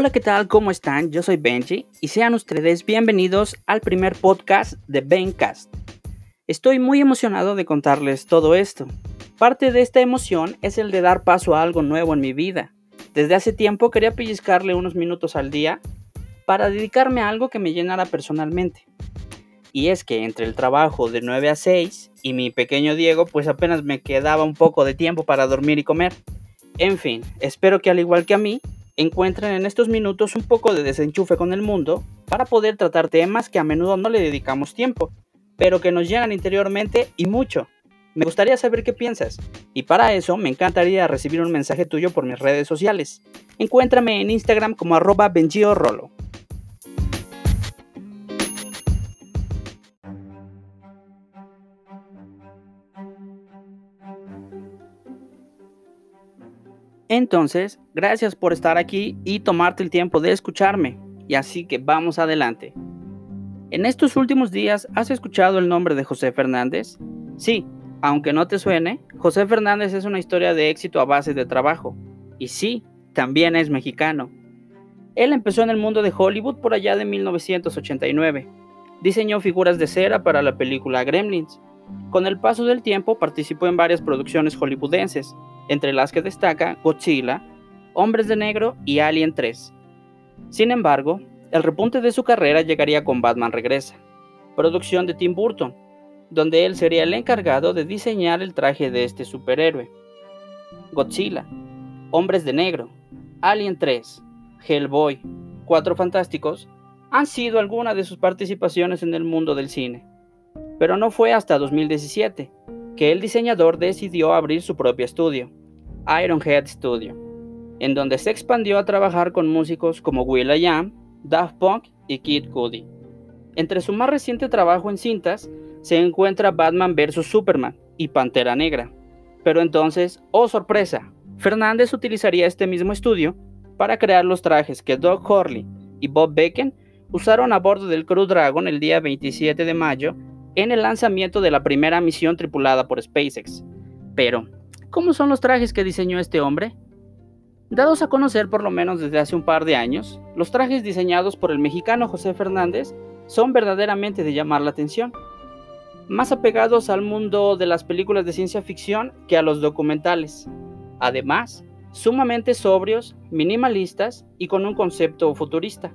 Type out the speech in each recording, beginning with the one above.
Hola, ¿qué tal? ¿Cómo están? Yo soy Benji y sean ustedes bienvenidos al primer podcast de Bencast. Estoy muy emocionado de contarles todo esto. Parte de esta emoción es el de dar paso a algo nuevo en mi vida. Desde hace tiempo quería pellizcarle unos minutos al día para dedicarme a algo que me llenara personalmente. Y es que entre el trabajo de 9 a 6 y mi pequeño Diego, pues apenas me quedaba un poco de tiempo para dormir y comer. En fin, espero que al igual que a mí, encuentren en estos minutos un poco de desenchufe con el mundo para poder tratar temas que a menudo no le dedicamos tiempo, pero que nos llenan interiormente y mucho. Me gustaría saber qué piensas, y para eso me encantaría recibir un mensaje tuyo por mis redes sociales. Encuéntrame en Instagram como arroba Rolo. Entonces, gracias por estar aquí y tomarte el tiempo de escucharme. Y así que vamos adelante. En estos últimos días, ¿has escuchado el nombre de José Fernández? Sí, aunque no te suene, José Fernández es una historia de éxito a base de trabajo. Y sí, también es mexicano. Él empezó en el mundo de Hollywood por allá de 1989. Diseñó figuras de cera para la película Gremlins. Con el paso del tiempo participó en varias producciones hollywoodenses, entre las que destaca Godzilla, Hombres de Negro y Alien 3. Sin embargo, el repunte de su carrera llegaría con Batman Regresa, producción de Tim Burton, donde él sería el encargado de diseñar el traje de este superhéroe. Godzilla, Hombres de Negro, Alien 3, Hellboy, Cuatro Fantásticos, han sido algunas de sus participaciones en el mundo del cine. Pero no fue hasta 2017 que el diseñador decidió abrir su propio estudio, Ironhead Studio, en donde se expandió a trabajar con músicos como will.i.am, Daft Punk y Kid Cudi. Entre su más reciente trabajo en cintas se encuentra Batman vs. Superman y Pantera Negra. Pero entonces, oh sorpresa, Fernández utilizaría este mismo estudio para crear los trajes que Doug Horley y Bob Becken usaron a bordo del Crew Dragon el día 27 de mayo en el lanzamiento de la primera misión tripulada por SpaceX. Pero, ¿cómo son los trajes que diseñó este hombre? Dados a conocer por lo menos desde hace un par de años, los trajes diseñados por el mexicano José Fernández son verdaderamente de llamar la atención, más apegados al mundo de las películas de ciencia ficción que a los documentales. Además, sumamente sobrios, minimalistas y con un concepto futurista.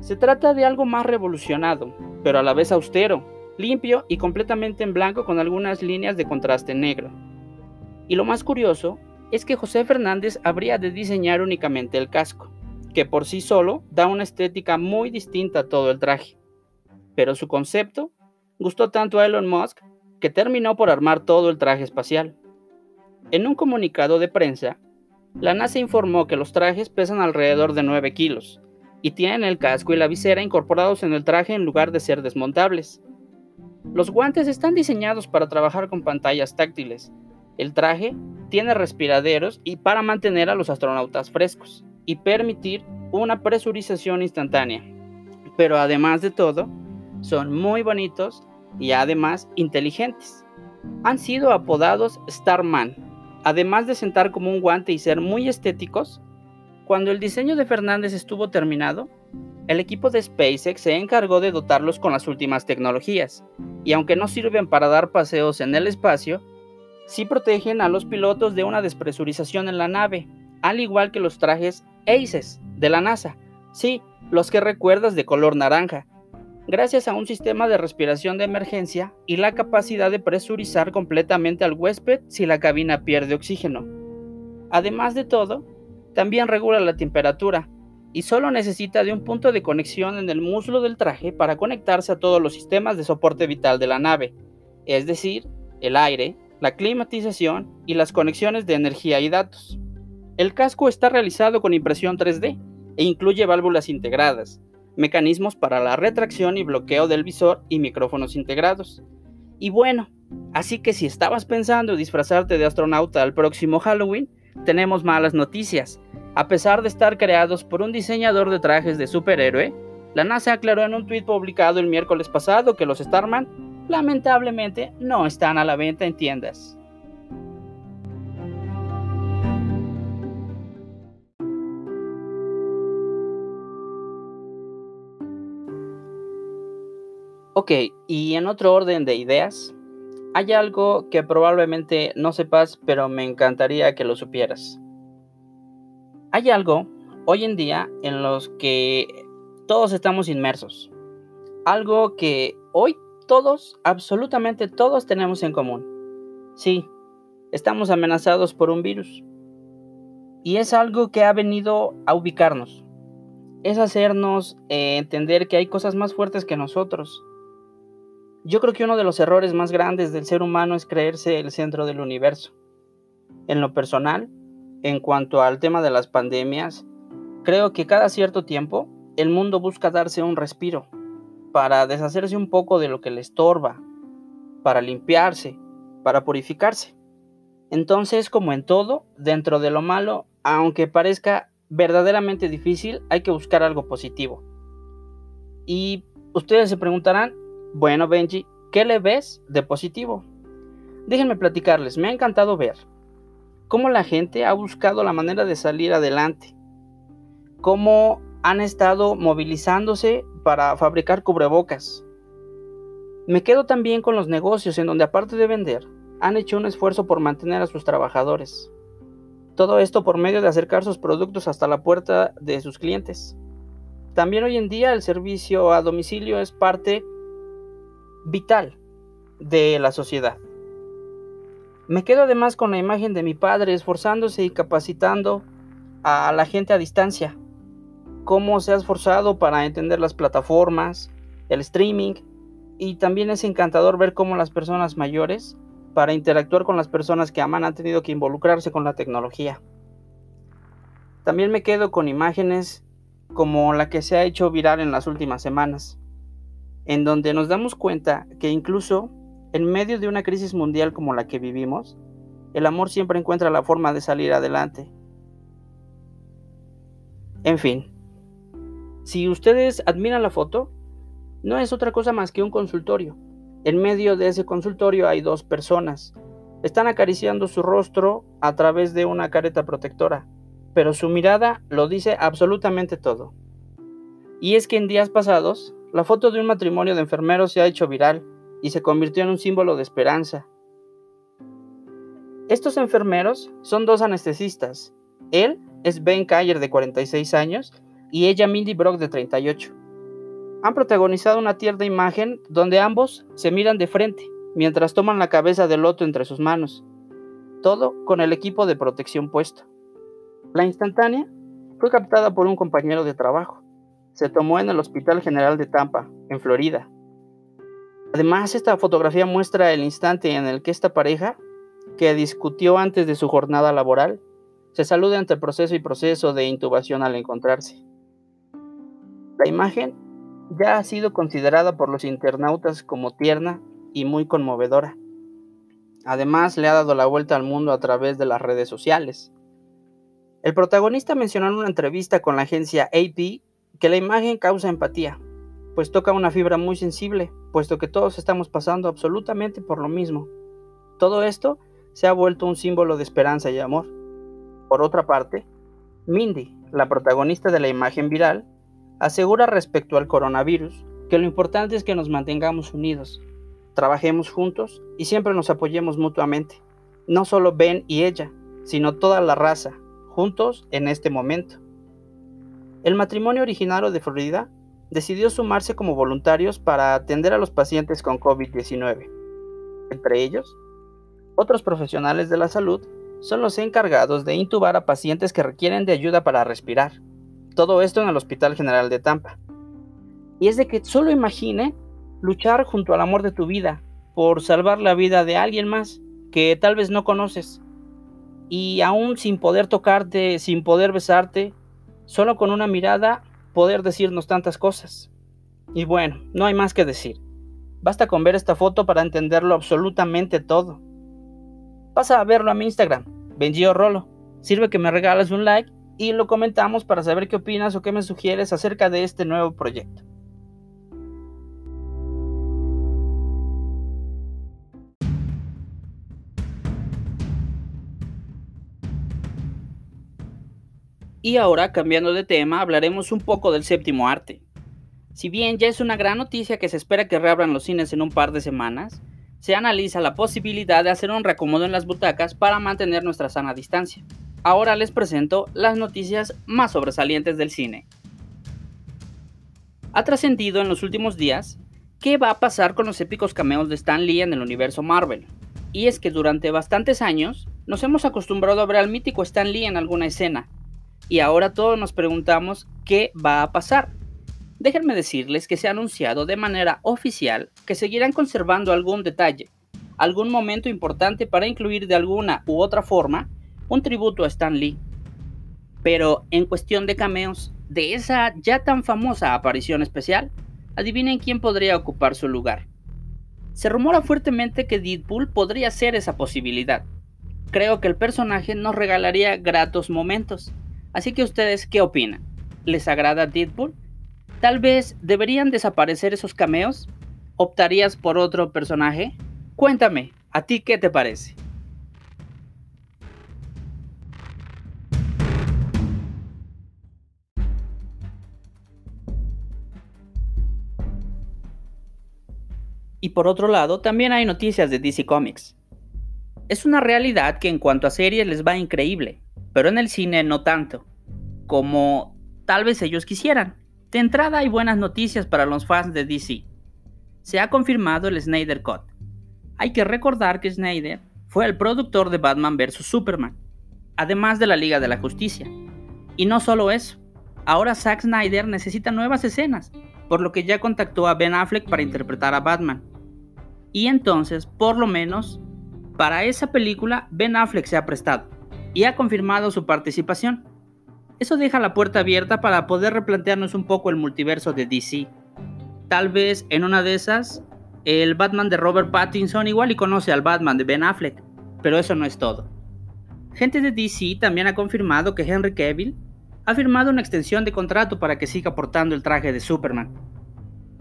Se trata de algo más revolucionado, pero a la vez austero, limpio y completamente en blanco con algunas líneas de contraste negro. Y lo más curioso es que José Fernández habría de diseñar únicamente el casco, que por sí solo da una estética muy distinta a todo el traje. Pero su concepto gustó tanto a Elon Musk que terminó por armar todo el traje espacial. En un comunicado de prensa, la NASA informó que los trajes pesan alrededor de 9 kilos y tienen el casco y la visera incorporados en el traje en lugar de ser desmontables, los guantes están diseñados para trabajar con pantallas táctiles. El traje tiene respiraderos y para mantener a los astronautas frescos y permitir una presurización instantánea. Pero además de todo, son muy bonitos y además inteligentes. Han sido apodados Starman, además de sentar como un guante y ser muy estéticos. Cuando el diseño de Fernández estuvo terminado, el equipo de SpaceX se encargó de dotarlos con las últimas tecnologías, y aunque no sirven para dar paseos en el espacio, sí protegen a los pilotos de una despresurización en la nave, al igual que los trajes ACES de la NASA, sí, los que recuerdas de color naranja, gracias a un sistema de respiración de emergencia y la capacidad de presurizar completamente al huésped si la cabina pierde oxígeno. Además de todo, también regula la temperatura, y solo necesita de un punto de conexión en el muslo del traje para conectarse a todos los sistemas de soporte vital de la nave, es decir, el aire, la climatización y las conexiones de energía y datos. El casco está realizado con impresión 3D e incluye válvulas integradas, mecanismos para la retracción y bloqueo del visor y micrófonos integrados. Y bueno, así que si estabas pensando disfrazarte de astronauta al próximo Halloween, tenemos malas noticias a pesar de estar creados por un diseñador de trajes de superhéroe, la NASA aclaró en un tweet publicado el miércoles pasado que los Starman lamentablemente no están a la venta en tiendas. Ok, y en otro orden de ideas, hay algo que probablemente no sepas, pero me encantaría que lo supieras. Hay algo hoy en día en los que todos estamos inmersos. Algo que hoy todos, absolutamente todos tenemos en común. Sí, estamos amenazados por un virus. Y es algo que ha venido a ubicarnos. Es hacernos eh, entender que hay cosas más fuertes que nosotros. Yo creo que uno de los errores más grandes del ser humano es creerse el centro del universo. En lo personal, en cuanto al tema de las pandemias, creo que cada cierto tiempo el mundo busca darse un respiro para deshacerse un poco de lo que le estorba, para limpiarse, para purificarse. Entonces, como en todo, dentro de lo malo, aunque parezca verdaderamente difícil, hay que buscar algo positivo. Y ustedes se preguntarán, bueno Benji, ¿qué le ves de positivo? Déjenme platicarles, me ha encantado ver cómo la gente ha buscado la manera de salir adelante, cómo han estado movilizándose para fabricar cubrebocas. Me quedo también con los negocios en donde aparte de vender, han hecho un esfuerzo por mantener a sus trabajadores. Todo esto por medio de acercar sus productos hasta la puerta de sus clientes. También hoy en día el servicio a domicilio es parte vital de la sociedad. Me quedo además con la imagen de mi padre esforzándose y capacitando a la gente a distancia cómo se ha esforzado para entender las plataformas, el streaming y también es encantador ver cómo las personas mayores, para interactuar con las personas que aman, han tenido que involucrarse con la tecnología. También me quedo con imágenes como la que se ha hecho viral en las últimas semanas, en donde nos damos cuenta que incluso en medio de una crisis mundial como la que vivimos, el amor siempre encuentra la forma de salir adelante. En fin, si ustedes admiran la foto, no es otra cosa más que un consultorio. En medio de ese consultorio hay dos personas. Están acariciando su rostro a través de una careta protectora, pero su mirada lo dice absolutamente todo. Y es que en días pasados, la foto de un matrimonio de enfermeros se ha hecho viral y se convirtió en un símbolo de esperanza. Estos enfermeros son dos anestesistas. Él es Ben Kayer de 46 años y ella Mindy Brock de 38. Han protagonizado una tierna imagen donde ambos se miran de frente mientras toman la cabeza del otro entre sus manos, todo con el equipo de protección puesto. La instantánea fue captada por un compañero de trabajo. Se tomó en el Hospital General de Tampa, en Florida. Además, esta fotografía muestra el instante en el que esta pareja, que discutió antes de su jornada laboral, se saluda entre proceso y proceso de intubación al encontrarse. La imagen ya ha sido considerada por los internautas como tierna y muy conmovedora. Además, le ha dado la vuelta al mundo a través de las redes sociales. El protagonista mencionó en una entrevista con la agencia AP que la imagen causa empatía, pues toca una fibra muy sensible, puesto que todos estamos pasando absolutamente por lo mismo. Todo esto se ha vuelto un símbolo de esperanza y amor. Por otra parte, Mindy, la protagonista de la imagen viral, asegura respecto al coronavirus que lo importante es que nos mantengamos unidos, trabajemos juntos y siempre nos apoyemos mutuamente. No solo Ben y ella, sino toda la raza, juntos en este momento. El matrimonio originario de Florida decidió sumarse como voluntarios para atender a los pacientes con COVID-19. Entre ellos, otros profesionales de la salud son los encargados de intubar a pacientes que requieren de ayuda para respirar todo esto en el Hospital General de Tampa. Y es de que solo imagine luchar junto al amor de tu vida por salvar la vida de alguien más que tal vez no conoces. Y aún sin poder tocarte, sin poder besarte, solo con una mirada poder decirnos tantas cosas. Y bueno, no hay más que decir. Basta con ver esta foto para entenderlo absolutamente todo. Pasa a verlo a mi Instagram, Benjio Rolo. Sirve que me regales un like y lo comentamos para saber qué opinas o qué me sugieres acerca de este nuevo proyecto. Y ahora, cambiando de tema, hablaremos un poco del séptimo arte. Si bien ya es una gran noticia que se espera que reabran los cines en un par de semanas, se analiza la posibilidad de hacer un reacomodo en las butacas para mantener nuestra sana distancia. Ahora les presento las noticias más sobresalientes del cine. Ha trascendido en los últimos días qué va a pasar con los épicos cameos de Stan Lee en el universo Marvel. Y es que durante bastantes años nos hemos acostumbrado a ver al mítico Stan Lee en alguna escena. Y ahora todos nos preguntamos qué va a pasar. Déjenme decirles que se ha anunciado de manera oficial que seguirán conservando algún detalle, algún momento importante para incluir de alguna u otra forma un tributo a Stan Lee. Pero en cuestión de cameos, de esa ya tan famosa aparición especial, adivinen quién podría ocupar su lugar. Se rumora fuertemente que Deadpool podría ser esa posibilidad. Creo que el personaje nos regalaría gratos momentos. Así que ustedes, ¿qué opinan? ¿Les agrada Deadpool? Tal vez deberían desaparecer esos cameos. ¿Optarías por otro personaje? Cuéntame, ¿a ti qué te parece? Por otro lado, también hay noticias de DC Comics. Es una realidad que en cuanto a series les va increíble, pero en el cine no tanto, como tal vez ellos quisieran. De entrada hay buenas noticias para los fans de DC. Se ha confirmado el Snyder Cut. Hay que recordar que Snyder fue el productor de Batman vs. Superman, además de la Liga de la Justicia. Y no solo eso, ahora Zack Snyder necesita nuevas escenas, por lo que ya contactó a Ben Affleck para interpretar a Batman. Y entonces, por lo menos, para esa película Ben Affleck se ha prestado y ha confirmado su participación. Eso deja la puerta abierta para poder replantearnos un poco el multiverso de DC. Tal vez en una de esas, el Batman de Robert Pattinson igual y conoce al Batman de Ben Affleck, pero eso no es todo. Gente de DC también ha confirmado que Henry Cavill ha firmado una extensión de contrato para que siga portando el traje de Superman.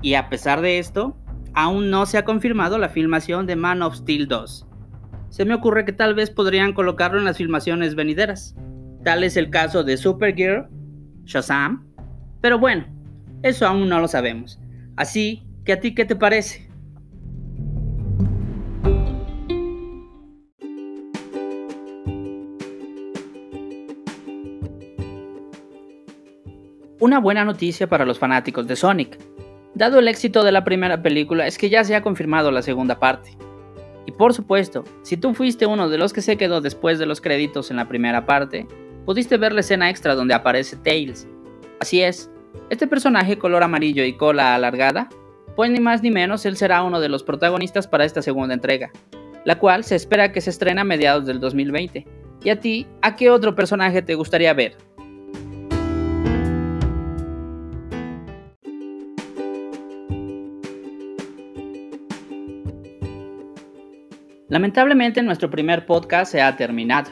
Y a pesar de esto, aún no se ha confirmado la filmación de Man of Steel 2. Se me ocurre que tal vez podrían colocarlo en las filmaciones venideras. Tal es el caso de Supergirl, Shazam. Pero bueno, eso aún no lo sabemos. Así que a ti qué te parece? Una buena noticia para los fanáticos de Sonic. Dado el éxito de la primera película es que ya se ha confirmado la segunda parte. Y por supuesto, si tú fuiste uno de los que se quedó después de los créditos en la primera parte, pudiste ver la escena extra donde aparece Tails. Así es, este personaje color amarillo y cola alargada, pues ni más ni menos él será uno de los protagonistas para esta segunda entrega, la cual se espera que se estrene a mediados del 2020. ¿Y a ti, a qué otro personaje te gustaría ver? Lamentablemente nuestro primer podcast se ha terminado.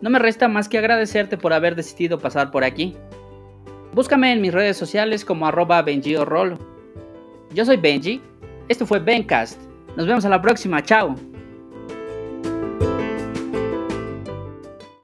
No me resta más que agradecerte por haber decidido pasar por aquí. Búscame en mis redes sociales como arroba Benji Yo soy Benji, esto fue Bencast. Nos vemos a la próxima, chao.